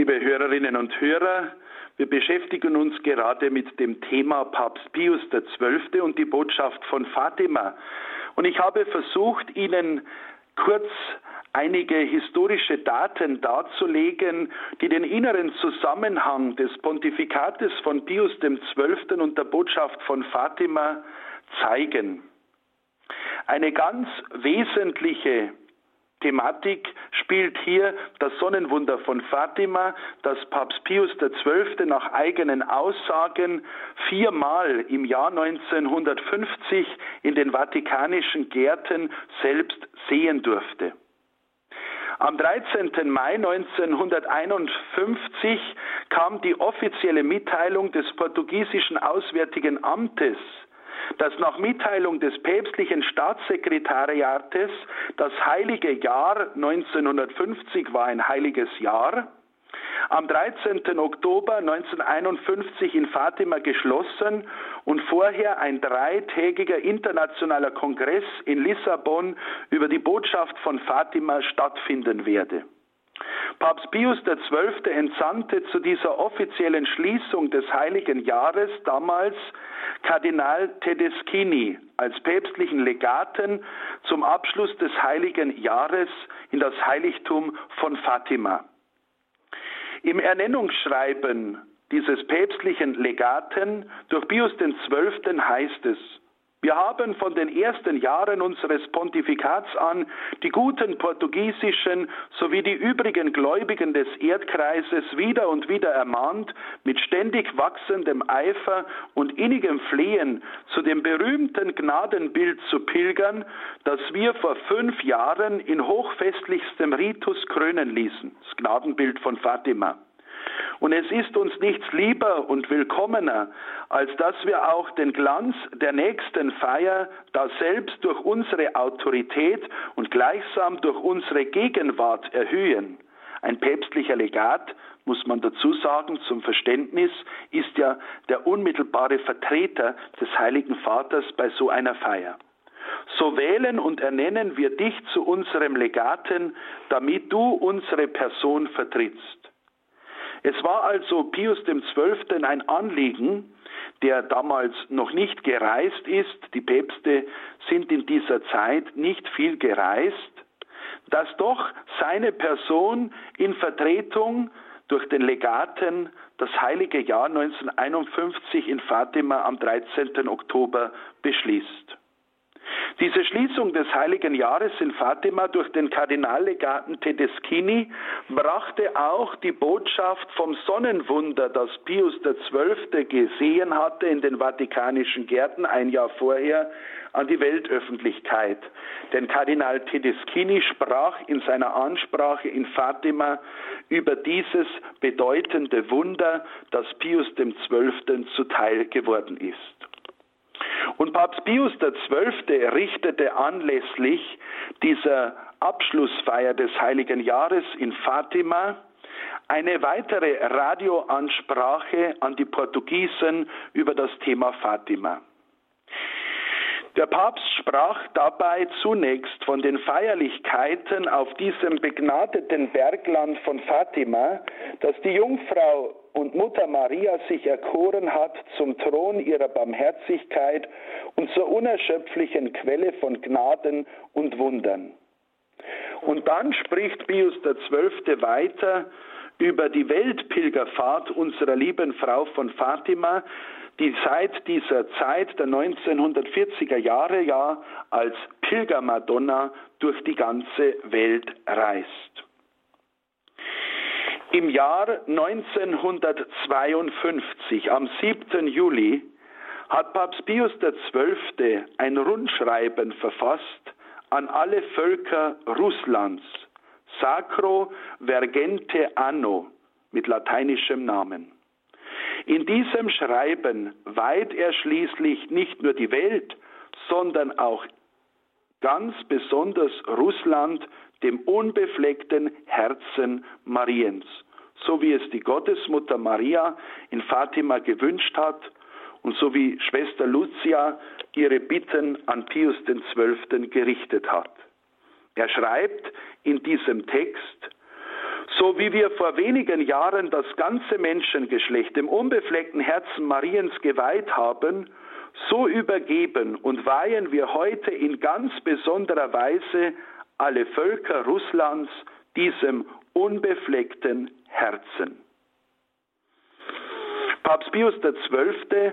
Liebe Hörerinnen und Hörer, wir beschäftigen uns gerade mit dem Thema Papst Pius XII. und die Botschaft von Fatima. Und ich habe versucht, Ihnen kurz einige historische Daten darzulegen, die den inneren Zusammenhang des Pontifikates von Pius XII. und der Botschaft von Fatima zeigen. Eine ganz wesentliche Thematik spielt hier das Sonnenwunder von Fatima, das Papst Pius XII. nach eigenen Aussagen viermal im Jahr 1950 in den vatikanischen Gärten selbst sehen durfte. Am 13. Mai 1951 kam die offizielle Mitteilung des portugiesischen Auswärtigen Amtes dass nach Mitteilung des päpstlichen Staatssekretariates das heilige Jahr 1950 war ein heiliges Jahr, am 13. Oktober 1951 in Fatima geschlossen und vorher ein dreitägiger internationaler Kongress in Lissabon über die Botschaft von Fatima stattfinden werde. Papst Pius XII. entsandte zu dieser offiziellen Schließung des heiligen Jahres damals Kardinal Tedeschini als päpstlichen Legaten zum Abschluss des heiligen Jahres in das Heiligtum von Fatima. Im Ernennungsschreiben dieses päpstlichen Legaten durch Pius XII. heißt es, Wir haben von den ersten Jahren unseres Pontifikats an die guten portugiesischen sowie die übrigen Gläubigen des Erdkreises wieder und wieder ermahnt, mit ständig wachsendem Eifer und innigem Flehen zu dem berühmten Gnadenbild zu pilgern, das wir vor fünf Jahren in hochfestlichstem Ritus krönen ließen, das Gnadenbild von Fatima. Und es ist uns nichts lieber und willkommener, als dass wir auch den Glanz der nächsten Feier da selbst durch unsere Autorität und gleichsam durch unsere Gegenwart erhöhen. Ein päpstlicher Legat, muss man dazu sagen, zum Verständnis, ist ja der unmittelbare Vertreter des Heiligen Vaters bei so einer Feier. So wählen und ernennen wir dich zu unserem Legaten, damit du unsere Person vertrittst. Es war also Pius XII. ein Anliegen, der damals noch nicht gereist ist, die Päpste sind in dieser Zeit nicht viel gereist, dass doch seine Person in Vertretung durch den Legaten das heilige Jahr 1951 in Fatima am 13. Oktober beschließt. Diese Schließung des Heiligen Jahres in Fatima durch den Kardinallegaten Tedeschini brachte auch die Botschaft vom Sonnenwunder, das Pius XII. gesehen hatte in den Vatikanischen Gärten ein Jahr vorher, an die Weltöffentlichkeit. Denn Kardinal Tedeschini sprach in seiner Ansprache in Fatima über dieses bedeutende Wunder, das Pius XII. zuteil geworden ist. Und Papst Pius XII. richtete anlässlich dieser Abschlussfeier des Heiligen Jahres in Fatima eine weitere Radioansprache an die Portugiesen über das Thema Fatima. Der Papst sprach dabei zunächst von den Feierlichkeiten auf diesem begnadeten Bergland von Fatima, das die Jungfrau und Mutter Maria sich erkoren hat zum Thron ihrer Barmherzigkeit und zur unerschöpflichen Quelle von Gnaden und Wundern. Und dann spricht Pius XII. weiter über die Weltpilgerfahrt unserer lieben Frau von Fatima, die seit dieser Zeit der 1940er Jahre ja als Pilgermadonna durch die ganze Welt reist. Im Jahr 1952, am 7. Juli, hat Papst Pius XII. ein Rundschreiben verfasst an alle Völker Russlands, Sacro Vergente Anno mit lateinischem Namen. In diesem Schreiben weiht er schließlich nicht nur die Welt, sondern auch ganz besonders Russland dem unbefleckten Herzen Mariens, so wie es die Gottesmutter Maria in Fatima gewünscht hat und so wie Schwester Lucia ihre Bitten an Pius XII. gerichtet hat. Er schreibt in diesem Text, so wie wir vor wenigen Jahren das ganze Menschengeschlecht dem unbefleckten Herzen Mariens geweiht haben, so übergeben und weihen wir heute in ganz besonderer Weise alle Völker Russlands diesem unbefleckten Herzen. Papst Pius XII.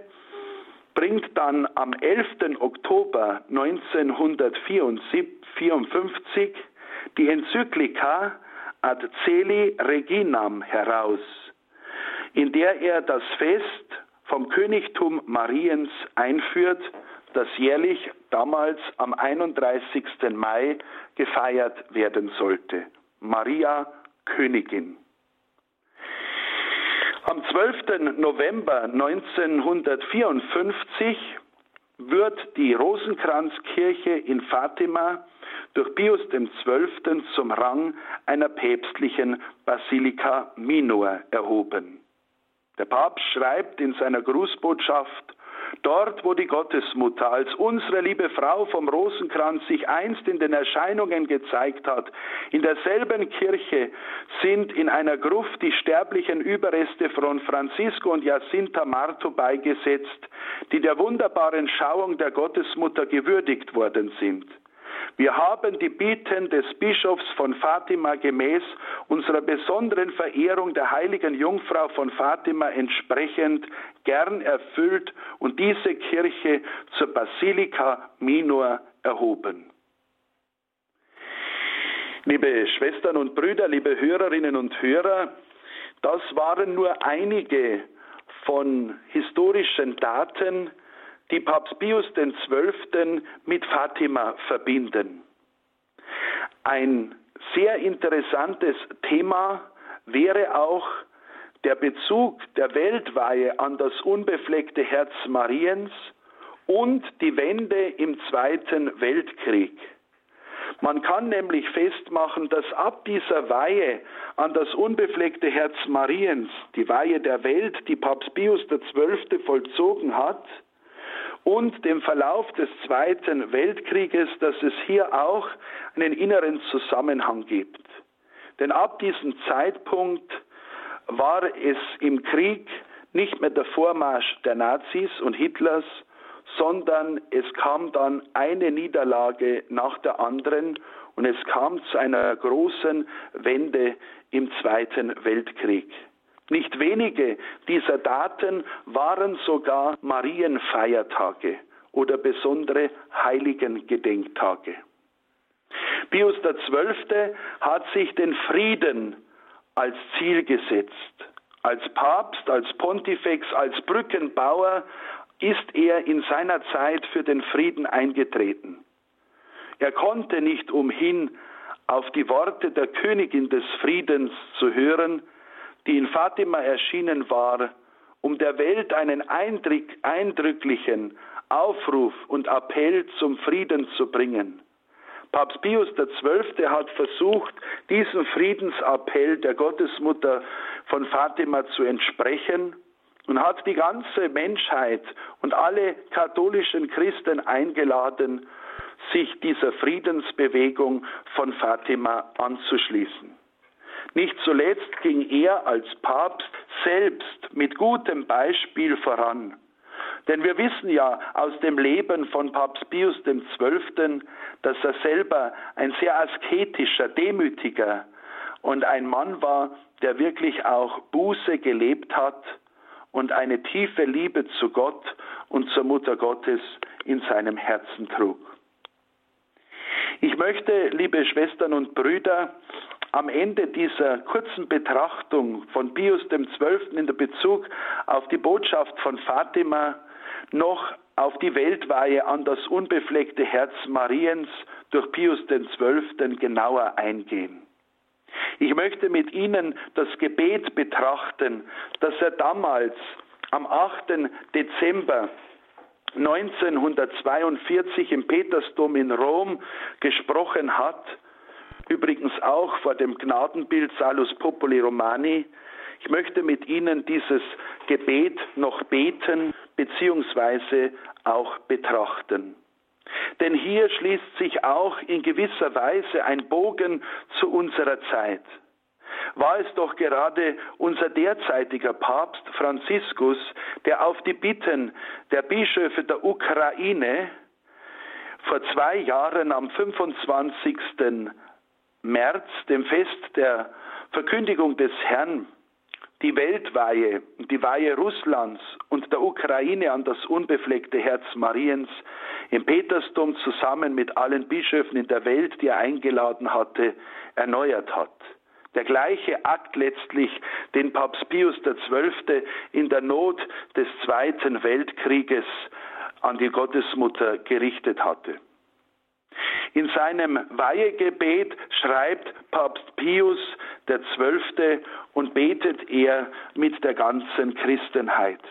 bringt dann am 11. Oktober 1954 die Enzyklika Ad Celi Reginam heraus, in der er das Fest vom Königtum Mariens einführt das jährlich damals am 31. Mai gefeiert werden sollte. Maria Königin. Am 12. November 1954 wird die Rosenkranzkirche in Fatima durch Pius XII. zum Rang einer päpstlichen Basilika Minor erhoben. Der Papst schreibt in seiner Grußbotschaft Dort, wo die Gottesmutter als unsere liebe Frau vom Rosenkranz sich einst in den Erscheinungen gezeigt hat, in derselben Kirche sind in einer Gruft die sterblichen Überreste von Francisco und Jacinta Marto beigesetzt, die der wunderbaren Schauung der Gottesmutter gewürdigt worden sind. Wir haben die Bitten des Bischofs von Fatima gemäß unserer besonderen Verehrung der heiligen Jungfrau von Fatima entsprechend gern erfüllt und diese Kirche zur Basilika Minor erhoben. Liebe Schwestern und Brüder, liebe Hörerinnen und Hörer, das waren nur einige von historischen Daten, die Papst Pius XII. mit Fatima verbinden. Ein sehr interessantes Thema wäre auch der Bezug der Weltweihe an das unbefleckte Herz Mariens und die Wende im Zweiten Weltkrieg. Man kann nämlich festmachen, dass ab dieser Weihe an das unbefleckte Herz Mariens, die Weihe der Welt, die Papst Pius XII. vollzogen hat, und dem Verlauf des Zweiten Weltkrieges, dass es hier auch einen inneren Zusammenhang gibt. Denn ab diesem Zeitpunkt war es im Krieg nicht mehr der Vormarsch der Nazis und Hitlers, sondern es kam dann eine Niederlage nach der anderen und es kam zu einer großen Wende im Zweiten Weltkrieg. Nicht wenige dieser Daten waren sogar Marienfeiertage oder besondere Heiligengedenktage. Pius XII. hat sich den Frieden als Ziel gesetzt. Als Papst, als Pontifex, als Brückenbauer ist er in seiner Zeit für den Frieden eingetreten. Er konnte nicht umhin, auf die Worte der Königin des Friedens zu hören, die in Fatima erschienen war, um der Welt einen eindrücklichen Aufruf und Appell zum Frieden zu bringen. Papst Pius XII. hat versucht, diesem Friedensappell der Gottesmutter von Fatima zu entsprechen und hat die ganze Menschheit und alle katholischen Christen eingeladen, sich dieser Friedensbewegung von Fatima anzuschließen. Nicht zuletzt ging er als Papst selbst mit gutem Beispiel voran. Denn wir wissen ja aus dem Leben von Papst Pius XII., dass er selber ein sehr asketischer, demütiger und ein Mann war, der wirklich auch Buße gelebt hat und eine tiefe Liebe zu Gott und zur Mutter Gottes in seinem Herzen trug. Ich möchte, liebe Schwestern und Brüder, am Ende dieser kurzen Betrachtung von Pius XII. in der Bezug auf die Botschaft von Fatima noch auf die Weltweihe an das unbefleckte Herz Mariens durch Pius XII. genauer eingehen. Ich möchte mit Ihnen das Gebet betrachten, das er damals am 8. Dezember 1942 im Petersdom in Rom gesprochen hat, übrigens auch vor dem Gnadenbild Salus Populi Romani. Ich möchte mit Ihnen dieses Gebet noch beten bzw. auch betrachten. Denn hier schließt sich auch in gewisser Weise ein Bogen zu unserer Zeit. War es doch gerade unser derzeitiger Papst Franziskus, der auf die Bitten der Bischöfe der Ukraine vor zwei Jahren am 25. März, dem Fest der Verkündigung des Herrn, die Weltweihe, die Weihe Russlands und der Ukraine an das unbefleckte Herz Mariens im Petersdom zusammen mit allen Bischöfen in der Welt, die er eingeladen hatte, erneuert hat. Der gleiche Akt letztlich, den Papst Pius XII. in der Not des Zweiten Weltkrieges an die Gottesmutter gerichtet hatte. In seinem Weihegebet schreibt Papst Pius XII. und betet er mit der ganzen Christenheit.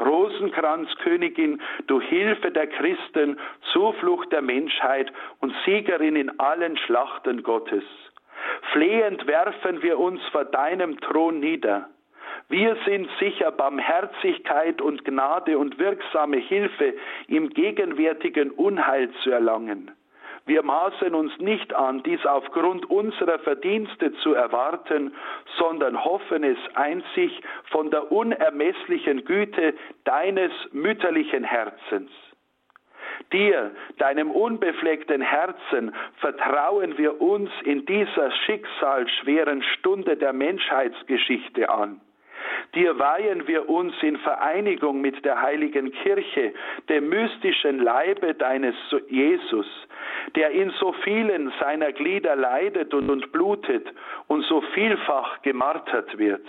Rosenkranzkönigin, du Hilfe der Christen, Zuflucht der Menschheit und Siegerin in allen Schlachten Gottes. Flehend werfen wir uns vor deinem Thron nieder. Wir sind sicher, Barmherzigkeit und Gnade und wirksame Hilfe im gegenwärtigen Unheil zu erlangen. Wir maßen uns nicht an, dies aufgrund unserer Verdienste zu erwarten, sondern hoffen es einzig von der unermesslichen Güte deines mütterlichen Herzens. Dir, deinem unbefleckten Herzen, vertrauen wir uns in dieser schicksalsschweren Stunde der Menschheitsgeschichte an. Dir weihen wir uns in Vereinigung mit der heiligen Kirche, dem mystischen Leibe deines Jesus, der in so vielen seiner Glieder leidet und, und blutet und so vielfach gemartert wird.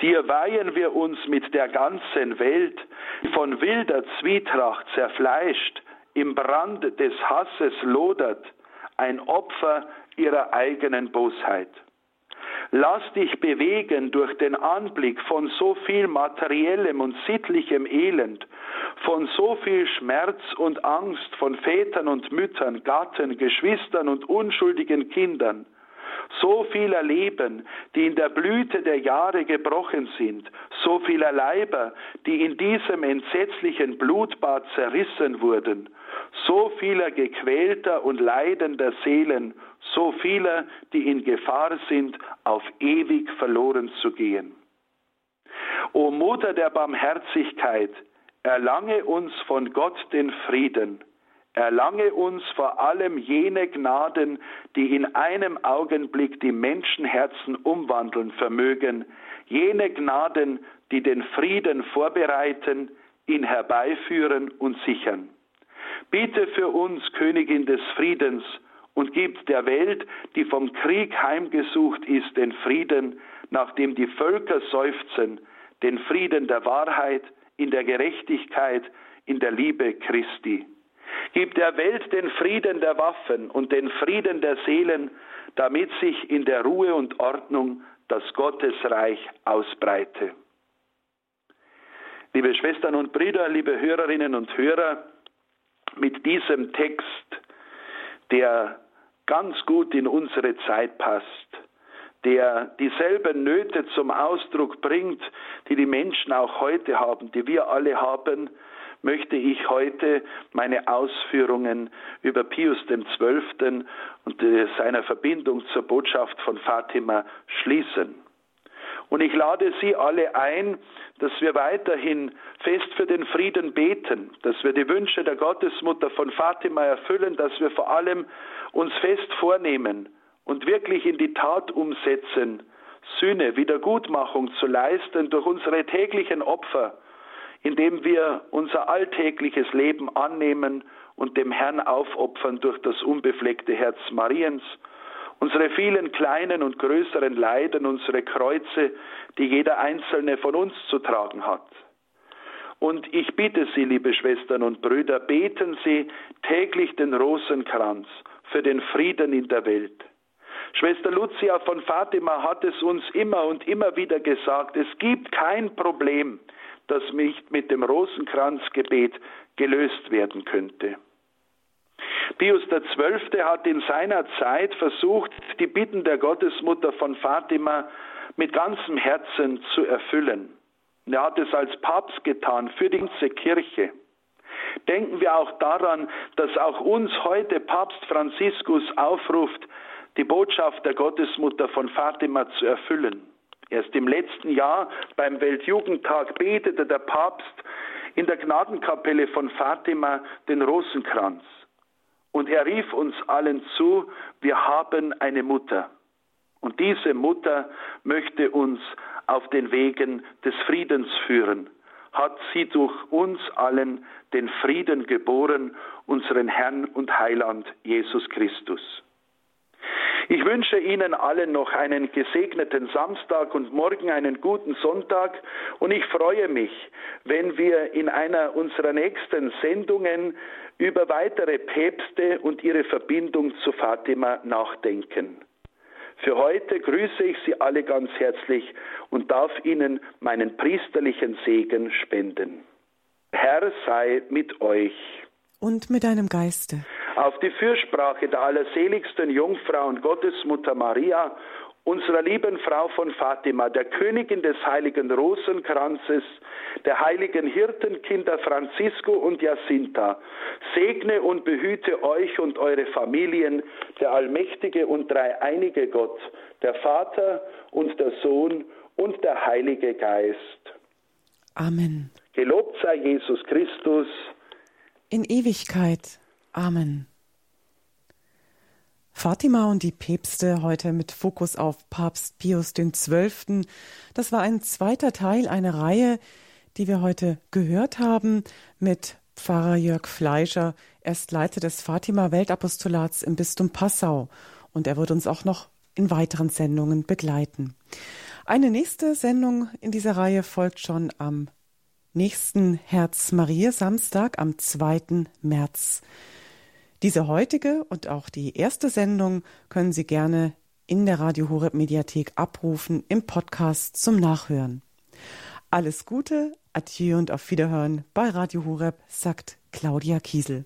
Dir weihen wir uns mit der ganzen Welt, von wilder Zwietracht zerfleischt, im Brand des Hasses lodert, ein Opfer ihrer eigenen Bosheit. Lass dich bewegen durch den Anblick von so viel materiellem und sittlichem Elend, von so viel Schmerz und Angst von Vätern und Müttern, Gatten, Geschwistern und unschuldigen Kindern, so vieler Leben, die in der Blüte der Jahre gebrochen sind, so vieler Leiber, die in diesem entsetzlichen Blutbad zerrissen wurden, so vieler gequälter und leidender Seelen, so vieler, die in Gefahr sind, auf ewig verloren zu gehen. O Mutter der Barmherzigkeit, erlange uns von Gott den Frieden, erlange uns vor allem jene Gnaden, die in einem Augenblick die Menschenherzen umwandeln vermögen, jene Gnaden, die den Frieden vorbereiten, ihn herbeiführen und sichern. Bitte für uns, Königin des Friedens, und gibt der Welt, die vom Krieg heimgesucht ist, den Frieden, nachdem die Völker seufzen, den Frieden der Wahrheit, in der Gerechtigkeit, in der Liebe Christi. Gib der Welt den Frieden der Waffen und den Frieden der Seelen, damit sich in der Ruhe und Ordnung das Gottesreich ausbreite. Liebe Schwestern und Brüder, liebe Hörerinnen und Hörer, mit diesem Text, der ganz gut in unsere Zeit passt, der dieselben Nöte zum Ausdruck bringt, die die Menschen auch heute haben, die wir alle haben, möchte ich heute meine Ausführungen über Pius XII. und seiner Verbindung zur Botschaft von Fatima schließen. Und ich lade Sie alle ein, dass wir weiterhin fest für den Frieden beten, dass wir die Wünsche der Gottesmutter von Fatima erfüllen, dass wir vor allem uns fest vornehmen und wirklich in die Tat umsetzen, Sühne, Wiedergutmachung zu leisten durch unsere täglichen Opfer, indem wir unser alltägliches Leben annehmen und dem Herrn aufopfern durch das unbefleckte Herz Mariens unsere vielen kleinen und größeren Leiden, unsere Kreuze, die jeder einzelne von uns zu tragen hat. Und ich bitte Sie, liebe Schwestern und Brüder, beten Sie täglich den Rosenkranz für den Frieden in der Welt. Schwester Lucia von Fatima hat es uns immer und immer wieder gesagt, es gibt kein Problem, das nicht mit dem Rosenkranzgebet gelöst werden könnte. Pius XII. hat in seiner Zeit versucht, die Bitten der Gottesmutter von Fatima mit ganzem Herzen zu erfüllen. Er hat es als Papst getan für die ganze Kirche. Denken wir auch daran, dass auch uns heute Papst Franziskus aufruft, die Botschaft der Gottesmutter von Fatima zu erfüllen. Erst im letzten Jahr beim Weltjugendtag betete der Papst in der Gnadenkapelle von Fatima den Rosenkranz. Und er rief uns allen zu, wir haben eine Mutter. Und diese Mutter möchte uns auf den Wegen des Friedens führen, hat sie durch uns allen den Frieden geboren, unseren Herrn und Heiland Jesus Christus. Ich wünsche Ihnen allen noch einen gesegneten Samstag und morgen einen guten Sonntag und ich freue mich, wenn wir in einer unserer nächsten Sendungen über weitere Päpste und ihre Verbindung zu Fatima nachdenken. Für heute grüße ich Sie alle ganz herzlich und darf Ihnen meinen priesterlichen Segen spenden. Herr sei mit euch. Und mit deinem Geiste. Auf die Fürsprache der allerseligsten Jungfrau und Gottesmutter Maria unserer lieben Frau von Fatima, der Königin des heiligen Rosenkranzes, der heiligen Hirtenkinder Francisco und Jacinta, segne und behüte euch und eure Familien, der allmächtige und dreieinige Gott, der Vater und der Sohn und der Heilige Geist. Amen. Gelobt sei Jesus Christus in Ewigkeit. Amen. Fatima und die Päpste heute mit Fokus auf Papst Pius XII. Das war ein zweiter Teil einer Reihe, die wir heute gehört haben mit Pfarrer Jörg Fleischer. Er ist Leiter des Fatima Weltapostolats im Bistum Passau und er wird uns auch noch in weiteren Sendungen begleiten. Eine nächste Sendung in dieser Reihe folgt schon am nächsten Herz Maria Samstag am 2. März. Diese heutige und auch die erste Sendung können Sie gerne in der Radio Horeb Mediathek abrufen im Podcast zum Nachhören. Alles Gute, Adieu und auf Wiederhören bei Radio Horeb, sagt Claudia Kiesel.